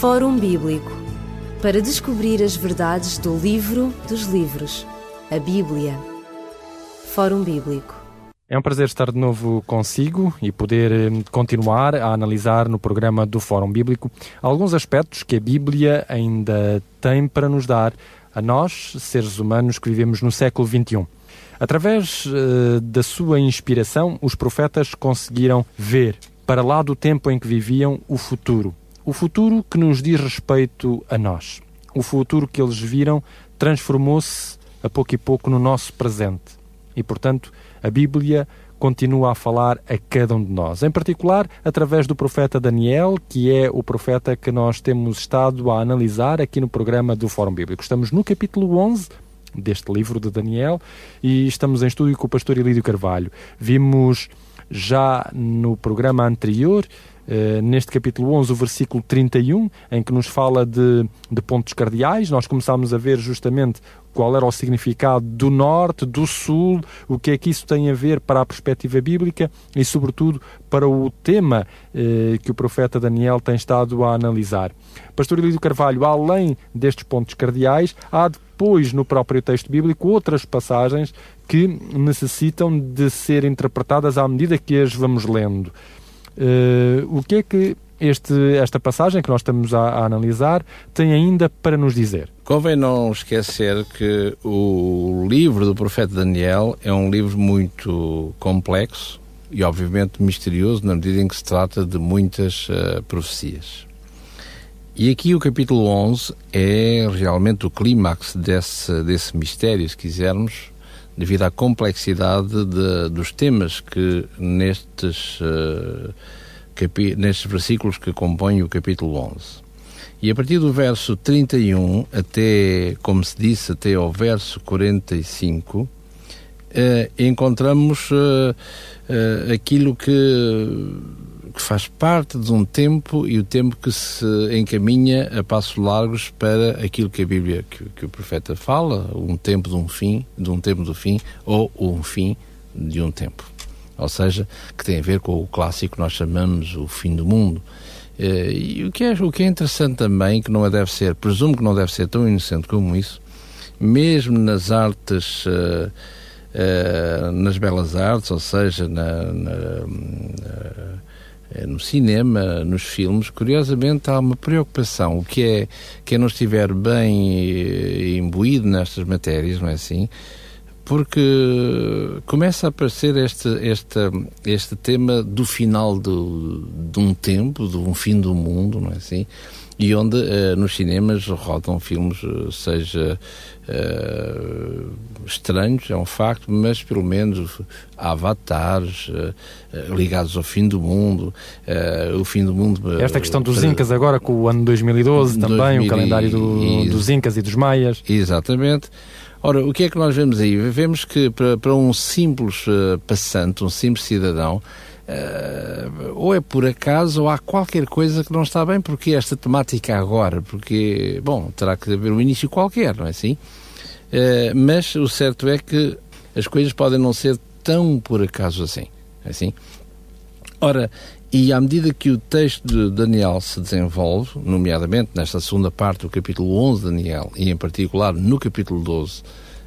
Fórum Bíblico para descobrir as verdades do livro dos livros, a Bíblia. Fórum Bíblico. É um prazer estar de novo consigo e poder eh, continuar a analisar no programa do Fórum Bíblico alguns aspectos que a Bíblia ainda tem para nos dar a nós, seres humanos que vivemos no século XXI. Através uh, da sua inspiração, os profetas conseguiram ver, para lá do tempo em que viviam, o futuro. O futuro que nos diz respeito a nós. O futuro que eles viram transformou-se a pouco e pouco no nosso presente. E, portanto, a Bíblia continua a falar a cada um de nós. Em particular, através do profeta Daniel, que é o profeta que nós temos estado a analisar aqui no programa do Fórum Bíblico. Estamos no capítulo 11 deste livro de Daniel e estamos em estúdio com o pastor Elídio Carvalho. Vimos já no programa anterior neste capítulo 11, o versículo 31, em que nos fala de, de pontos cardeais. Nós começámos a ver justamente qual era o significado do norte, do sul, o que é que isso tem a ver para a perspectiva bíblica e, sobretudo, para o tema eh, que o profeta Daniel tem estado a analisar. Pastor Elídio Carvalho, além destes pontos cardeais, há depois no próprio texto bíblico outras passagens que necessitam de ser interpretadas à medida que as vamos lendo. Uh, o que é que este, esta passagem que nós estamos a, a, analisar tem ainda para nos dizer? Convém não esquecer que o livro do profeta Daniel é um livro muito complexo e, obviamente, misterioso na medida em que se trata de muitas uh, profecias. E aqui o capítulo 11 é realmente o clímax desse, desse mistério, se quisermos, devido à complexidade de, dos temas que nestes, uh, nestes versículos que compõem o capítulo 11. E a partir do verso 31 até, como se disse, até ao verso 45, uh, eh, encontramos uh, aquilo que que faz parte de um tempo e o tempo que se encaminha a passos largos para aquilo que a Bíblia, que, que, o profeta fala, um tempo de um fim, de um tempo do fim, ou um fim de um tempo. Ou seja, que tem a ver com o clássico que nós chamamos o fim do mundo. Eh, e o que, é, o que é interessante também, que não deve ser, presumo que não deve ser tão inocente como isso, mesmo nas artes, uh, uh, nas belas artes, ou seja, na, na, na no cinema, nos filmes, curiosamente há uma preocupação. O que é quem não estiver bem eh, imbuído nestas matérias, não é assim? Porque começa a aparecer este, este, este tema do final do, de um tempo, de um fim do mundo, não é assim? E onde uh, nos cinemas rodam filmes, uh, seja uh, estranhos, é um facto, mas pelo menos avatares ligados ao fim do mundo, o fim do mundo. Esta questão dos. Incas agora com o ano 2012 também, 2000 o calendário do, dos Incas e dos Maias. Exatamente. Ora, o que é que nós vemos aí? Vemos que para, para um simples passante, um simples cidadão, Uh, ou é por acaso ou há qualquer coisa que não está bem, porque esta temática agora, porque, bom, terá que haver um início qualquer, não é assim? Uh, mas o certo é que as coisas podem não ser tão por acaso assim, é assim? Ora, e à medida que o texto de Daniel se desenvolve, nomeadamente nesta segunda parte do capítulo 11 de Daniel, e em particular no capítulo 12, uh,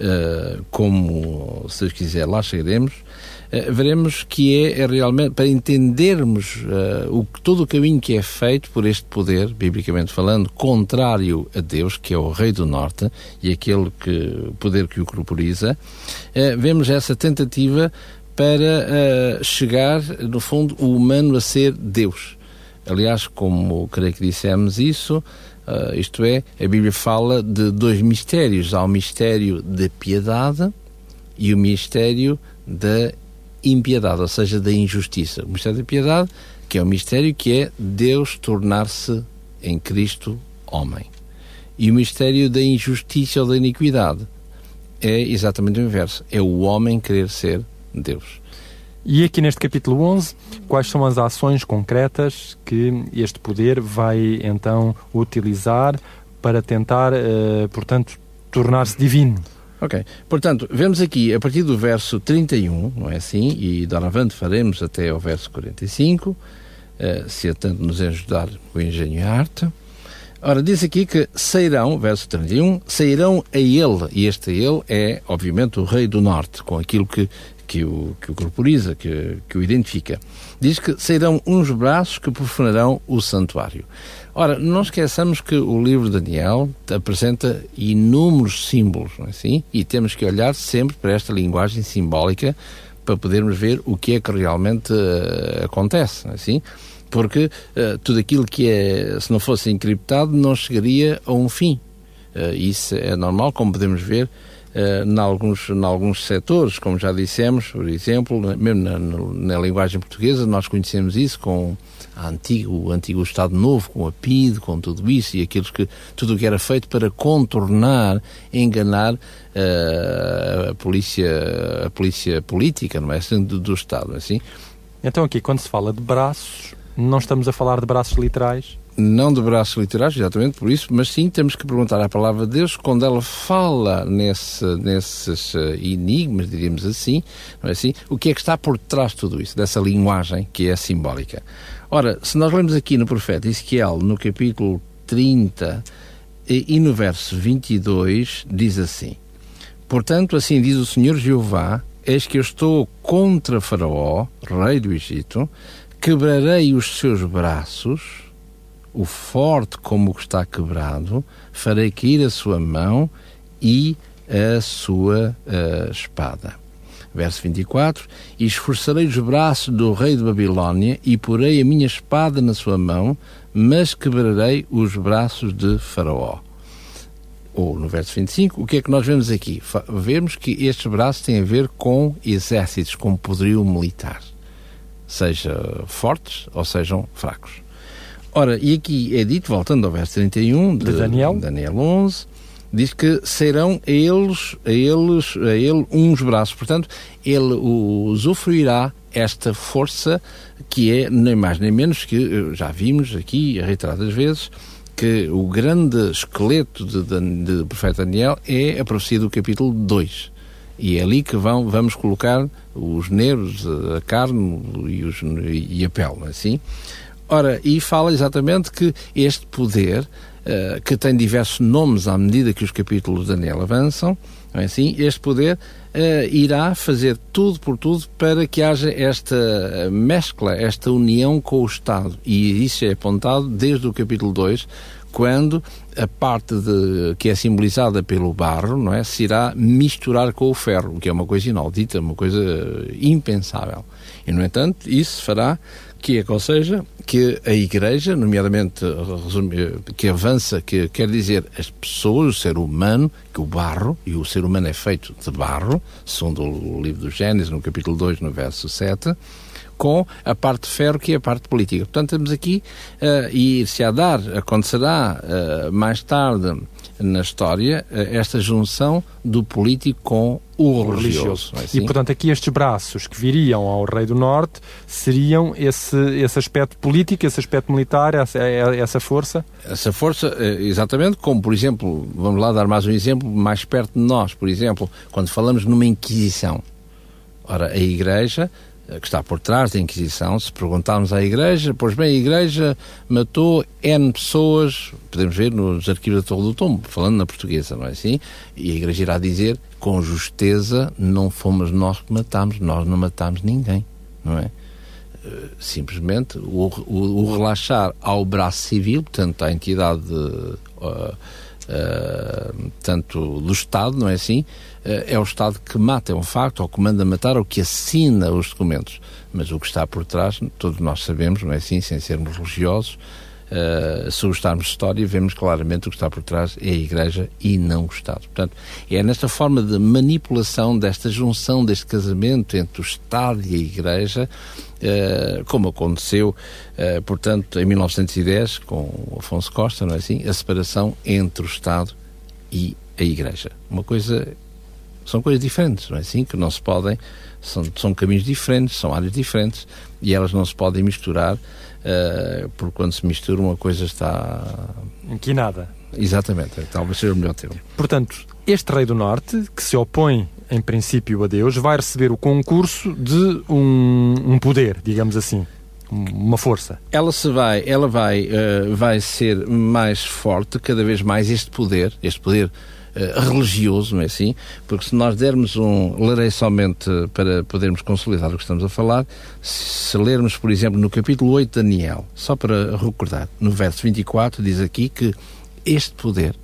eh, como, se quiser, lá chegaremos, veremos que é, é, realmente, para entendermos uh, o, todo o caminho que é feito por este poder, biblicamente falando, contrário a Deus, que é o Rei do Norte, e aquele que, poder que o corporiza, uh, vemos essa tentativa para chegar, no fundo, o humano a ser Deus. Aliás, como creio que dissemos isso, Uh, isto é, a Bíblia fala de dois mistérios. Há o mistério da piedade e o mistério da impiedade, ou seja, da injustiça. O mistério da piedade, que é o mistério que é Deus tornar-se em Cristo homem. E o mistério da injustiça ou da iniquidade é exatamente o inverso. É o homem querer ser Deus. E aqui neste capítulo 11, quais são as ações concretas que este poder vai então utilizar para tentar, uh, portanto, tornar-se divino? Ok. Portanto, vemos aqui a partir do verso 31, não é assim? E doravante faremos até ao verso 45, uh, se a tanto nos ajudar o engenho e a arte. Ora, diz aqui que sairão, verso 31, sairão a ele, e este a ele é, obviamente, o rei do norte, com aquilo que, que, o, que o corporiza, que, que o identifica. Diz que sairão uns braços que profanarão o santuário. Ora, não esqueçamos que o livro de Daniel apresenta inúmeros símbolos, não é assim? E temos que olhar sempre para esta linguagem simbólica para podermos ver o que é que realmente uh, acontece, não é assim? Porque uh, tudo aquilo que é, se não fosse encriptado, não chegaria a um fim. Uh, isso é normal, como podemos ver em, alguns, alguns setores, como já dissemos, por exemplo, mesmo na, na linguagem portuguesa, nós conhecemos isso com antigo, o antigo Estado Novo, com a PID, com tudo isso e aqueles que tudo o que era feito para contornar, enganar uh, a polícia, a polícia política, não é, do, do Estado, é assim. Então aqui quando se fala de braços, não estamos a falar de braços literais? Não de braços literais, exatamente por isso, mas sim temos que perguntar à palavra de Deus quando ela fala nesse, nesses eh, enigmas, diríamos assim, é assim? O que é que está por trás de tudo isso, dessa linguagem que é simbólica? Ora, se nós lemos aqui no profeta Ezequiel, no capítulo 30 e, e no verso 22, diz assim: Portanto, assim diz o Senhor Jeová: Eis que eu estou contra Faraó, rei do Egito, quebrarei os seus braços, o forte como o que está quebrado, farei cair a sua mão e a sua uh, espada. Verso 24: E esforçarei os braços do rei de Babilónia e porei a minha espada na sua mão, mas quebrarei os braços de Faraó. Ou no verso 25, o que é que nós vemos aqui? Vemos que estes braços têm a ver com exércitos, com poderio militar, seja fortes ou sejam fracos. Ora, e aqui é dito, voltando ao verso 31 de, de Daniel. Daniel 11, diz que serão a eles, a eles, a ele uns braços. Portanto, ele usufruirá esta força que é nem mais nem menos que eh, já vimos aqui reiteradas vezes que o grande esqueleto de, de, de profeta Daniel é a profecia do capítulo 2. E é ali que vão, vamos colocar os nervos, a carne e, os, e a pele, é assim? Ora, e fala exatamente que este poder eh, que tem diversos nomes à medida que os capítulos de Daniel avançam, é assim? Este poder uh, irá fazer tudo por tudo para que haja esta mescla, esta união com o Estado. E isso é apontado desde o capítulo 2, quando a parte de, que é simbolizada pelo barro, não é, se irá misturar com o ferro, o que é uma coisa inaudita, uma coisa impensável. E, no entanto, isso fará que aconselha que a Igreja, nomeadamente que avança, que quer dizer as pessoas, o ser humano, que o barro, e o ser humano é feito de barro, segundo o livro do Gênesis, no capítulo 2, no verso 7, com a parte de ferro, que é a parte política. Portanto, temos aqui, uh, e se a dar, acontecerá uh, mais tarde na história, uh, esta junção do político com o religioso. É assim? E, portanto, aqui estes braços que viriam ao Rei do Norte seriam esse, esse aspecto político, esse aspecto militar, essa, essa força? Essa força, exatamente, como, por exemplo, vamos lá dar mais um exemplo mais perto de nós, por exemplo, quando falamos numa Inquisição. Ora, a Igreja que está por trás da Inquisição, se perguntarmos à Igreja, pois bem, a Igreja matou N pessoas, podemos ver nos arquivos da Torre do Tombo, falando na portuguesa, não é assim? E a Igreja irá dizer, com justeza, não fomos nós que matámos, nós não matámos ninguém, não é? Eh, simplesmente o, o, o relaxar ao braço civil, portanto, à entidade uh, uh, tanto do Estado, não é assim? Uh, é o Estado que mata, é um facto, ou que manda matar, ou que assina os documentos. Mas o que está por trás, todos nós sabemos, não é assim? Sem sermos religiosos, Uh, se gostarmos de história, vemos claramente o que está por trás é a Igreja e não o Estado. Portanto, é nesta forma de manipulação, desta junção, deste casamento entre o Estado e a Igreja, uh, como aconteceu, uh, portanto, em 1910, com Afonso Costa, não é assim? A separação entre o Estado e a Igreja. Uma coisa. São coisas diferentes, não é assim? Que não se podem. São, são caminhos diferentes, são áreas diferentes e elas não se podem misturar uh, porque quando se mistura uma coisa está... Inquinada. Exatamente, talvez seja o melhor termo. Portanto, este rei do norte, que se opõe em princípio a Deus, vai receber o concurso de um, um poder, digamos assim. uma força. Ela se vai, ela vai, uh, vai ser mais forte cada vez mais este poder, este poder uh, religioso, não é assim? Porque se nós dermos um, lerei somente para podermos consolidar o que estamos a falar, se lermos, por exemplo, no capítulo 8 de Daniel, só para recordar, no verso 24 diz aqui que este poder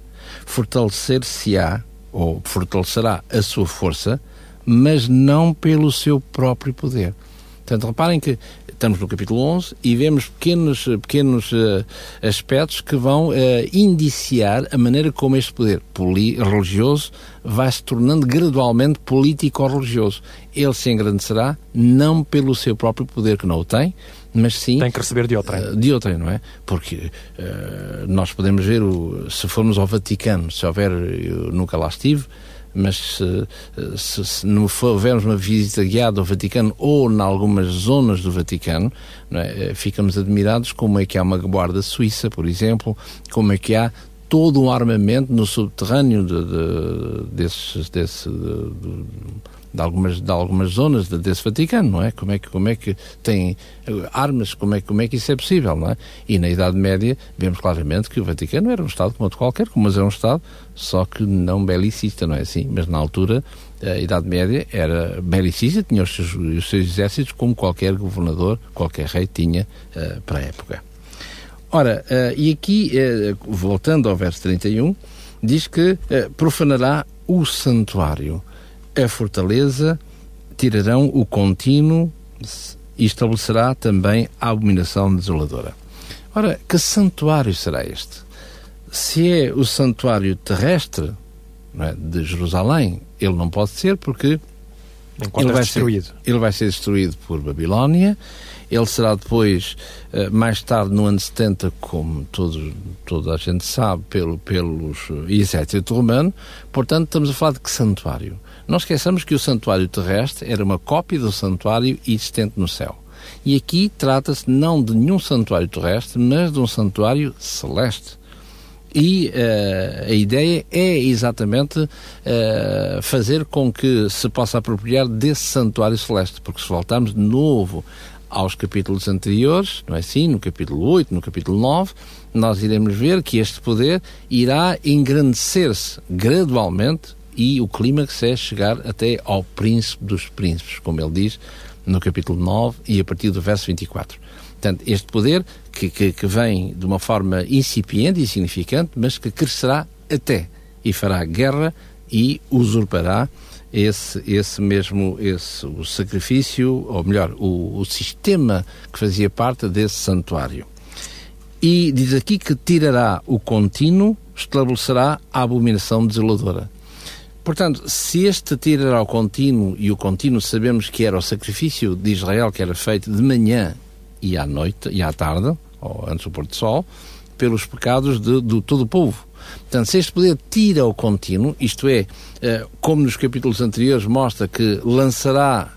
fortalecer-se-á, ou fortalecerá a sua força, mas não pelo seu próprio poder. Portanto, reparem que estamos no capítulo 11 e vemos pequenos, pequenos uh, aspectos que vão uh, indiciar a maneira como este poder religioso vai se tornando gradualmente político-religioso. Ele se engrandecerá não pelo seu próprio poder, que não o tem, mas sim... Tem que receber de outrem. Uh, de outrem, não é? Porque nós podemos ver, o, se formos ao Vaticano, se houver, eu nunca lá estive, mas se, se, se não houvermos uma visita guiada ao Vaticano ou em algumas zonas do Vaticano, é? Eh, ficamos admirados como é que há uma guarda suíça, por exemplo, como é que há todo um armamento no subterrâneo de, de, desses, desse, de, de algumas, de algumas zonas desse Vaticano, não é? Como é que, como é que tem eh, armas, como é, como é que isso é possível, não é? E na Idade Média vemos claramente que o Vaticano era um Estado como outro qualquer, mas é um Estado, só que não belicista, não é assim? Mas na altura, a Idade Média era belicista, tinha os seus, os seus exércitos como qualquer governador, qualquer rei tinha uh, para a época. Ora, uh, e aqui, uh, voltando ao verso 31, diz que profanará o santuário a fortaleza, tirarão o contínuo e estabelecerá também a abominação desoladora. Ora, que santuário será este? Se é o santuário terrestre é, de Jerusalém, ele não pode ser porque Enquanto ele é vai, destruído. Ser, ele vai ser destruído por Babilónia ele será depois, eh, mais tarde, no ano 70, como todo, toda a gente sabe, pelo, pelos exército romano. Portanto, estamos a falar de que santuário? Não esqueçamos que o santuário terrestre era uma cópia do santuário existente no céu. E aqui trata-se não de nenhum santuário terrestre, mas de um santuário celeste. E uh, a ideia é exatamente uh, fazer com que se possa apropriar desse santuário celeste, porque se voltarmos de novo aos capítulos anteriores, não é assim? No capítulo 8, no capítulo 9, nós iremos ver que este poder irá engrandecer-se gradualmente e o clímax é chegar até ao príncipe dos príncipes, como ele diz no capítulo 9 e a partir do verso 24. Portanto, este poder que, que, que vem de uma forma incipiente e insignificante, mas que crescerá até e fará guerra e usurpará esse, esse mesmo esse, o sacrifício, ou melhor, o, o sistema que fazia parte desse santuário. E diz aqui que tirará o contínuo, estabelecerá a abominação desoladora. Portanto, se este tirará o contínuo, e o contínuo sabemos que era o sacrifício de Israel que era feito de manhã e à noite, e à tarde, ou antes do pôr do sol, pelos pecados de, de todo o povo. Portanto, se este poder tira o contínuo, isto é, eh, como nos capítulos anteriores mostra que lançará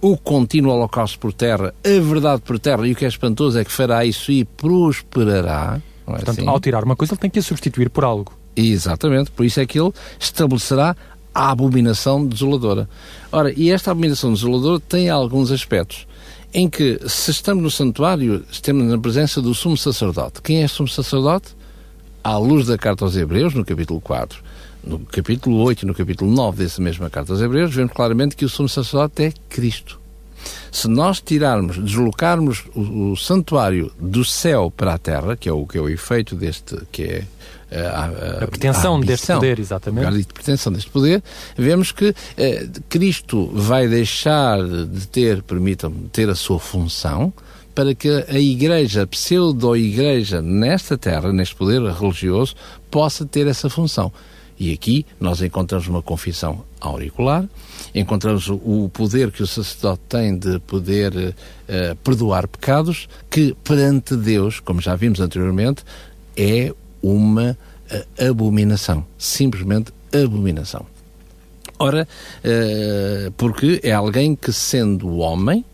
o contínuo holocausto por terra, a verdade por terra, e o que é espantoso é que fará isso e prosperará. É Portanto, assim? ao tirar uma coisa, ele tem que a substituir por algo. Exatamente, por isso é que ele estabelecerá a abominação desoladora. Ora, e esta abominação desoladora tem alguns aspectos. Em que, se estamos no santuário, estamos na presença do sumo sacerdote. Quem é o sumo sacerdote? à luz da carta aos Hebreus, no capítulo 4, no capítulo 8 e no capítulo 9 dessa mesma carta aos Hebreus, vemos claramente que o sumo sacerdote é Cristo. Se nós tirarmos, deslocarmos o, o, santuário do céu para a terra, que é o que é o efeito deste, que é a, a, a pretensão deste poder, exatamente. A pretensão deste poder, vemos que eh, Cristo vai deixar de ter, permitam-me, ter a sua função, para que a Igreja, a pseudo-Igreja, nesta terra, neste poder religioso, possa ter essa função. E aqui nós encontramos uma confissão auricular, encontramos o poder que o sacerdote tem de poder uh, perdoar pecados, que perante Deus, como já vimos anteriormente, é uma uh, abominação. Simplesmente abominação. Ora, uh, porque é alguém que, sendo homem,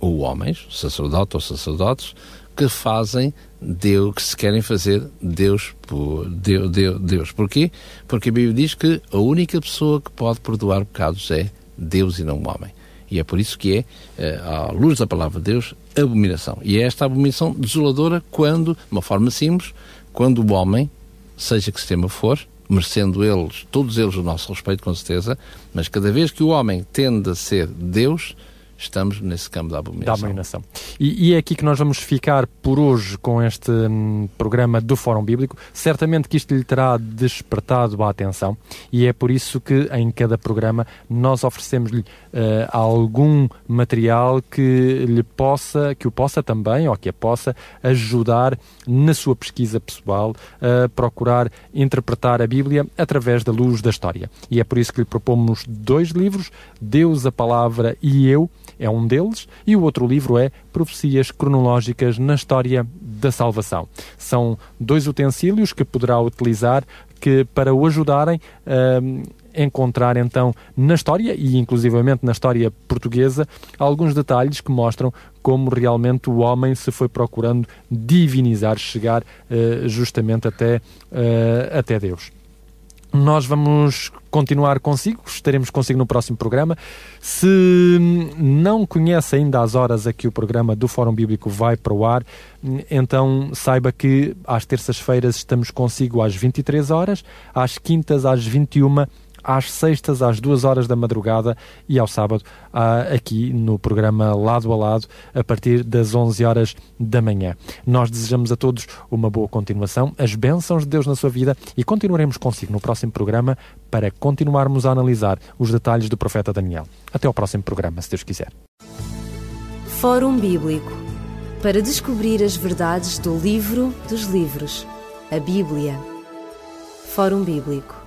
ou homens, sacerdote ou sacerdotes, que fazem Deus, que se querem fazer Deus por Deus, Deus, Deus. Porquê? Porque a Bíblia diz que a única pessoa que pode perdoar pecados é Deus e não o homem. E é por isso que é, à luz da palavra de Deus, abominação. E é esta abominação desoladora quando, de uma forma simples, quando o homem, seja que sistema for, merecendo eles, todos eles o nosso respeito, com certeza, mas cada vez que o homem tende a ser Deus, estamos nesse campo da abominação. Da abominação. E, e, é aqui que nós vamos ficar por hoje com este hum, programa do Fórum Bíblico. Certamente que isto lhe terá despertado a atenção e é por isso que em cada programa nós oferecemos-lhe uh, algum material que lhe possa, que o possa também, ou que a possa ajudar na sua pesquisa pessoal a procurar interpretar a Bíblia através da luz da história. E é por isso que lhe propomos dois livros, Deus, a Palavra e Eu, é um deles, e o outro livro é Profecias Cronológicas na História da Salvação. São dois utensílios que poderá utilizar que, para o ajudarem a hum, encontrar então na história e inclusivamente na história portuguesa alguns detalhes que mostram como realmente o homem se foi procurando divinizar, chegar uh, justamente até, uh, até Deus. Nós vamos continuar consigo, estaremos consigo no próximo programa. Se não conhece ainda as horas a que o programa do Fórum Bíblico vai para o ar, então saiba que às terças-feiras estamos consigo às 23 horas, às quintas às 21 horas às sextas, às duas horas da madrugada e ao sábado, aqui no programa Lado a Lado, a partir das 11 horas da manhã. Nós desejamos a todos uma boa continuação, as bênçãos de Deus na sua vida e continuaremos consigo no próximo programa para continuarmos a analisar os detalhes do profeta Daniel. Até ao próximo programa, se Deus quiser. Fórum Bíblico para descobrir as verdades do livro dos livros, a Bíblia. Fórum Bíblico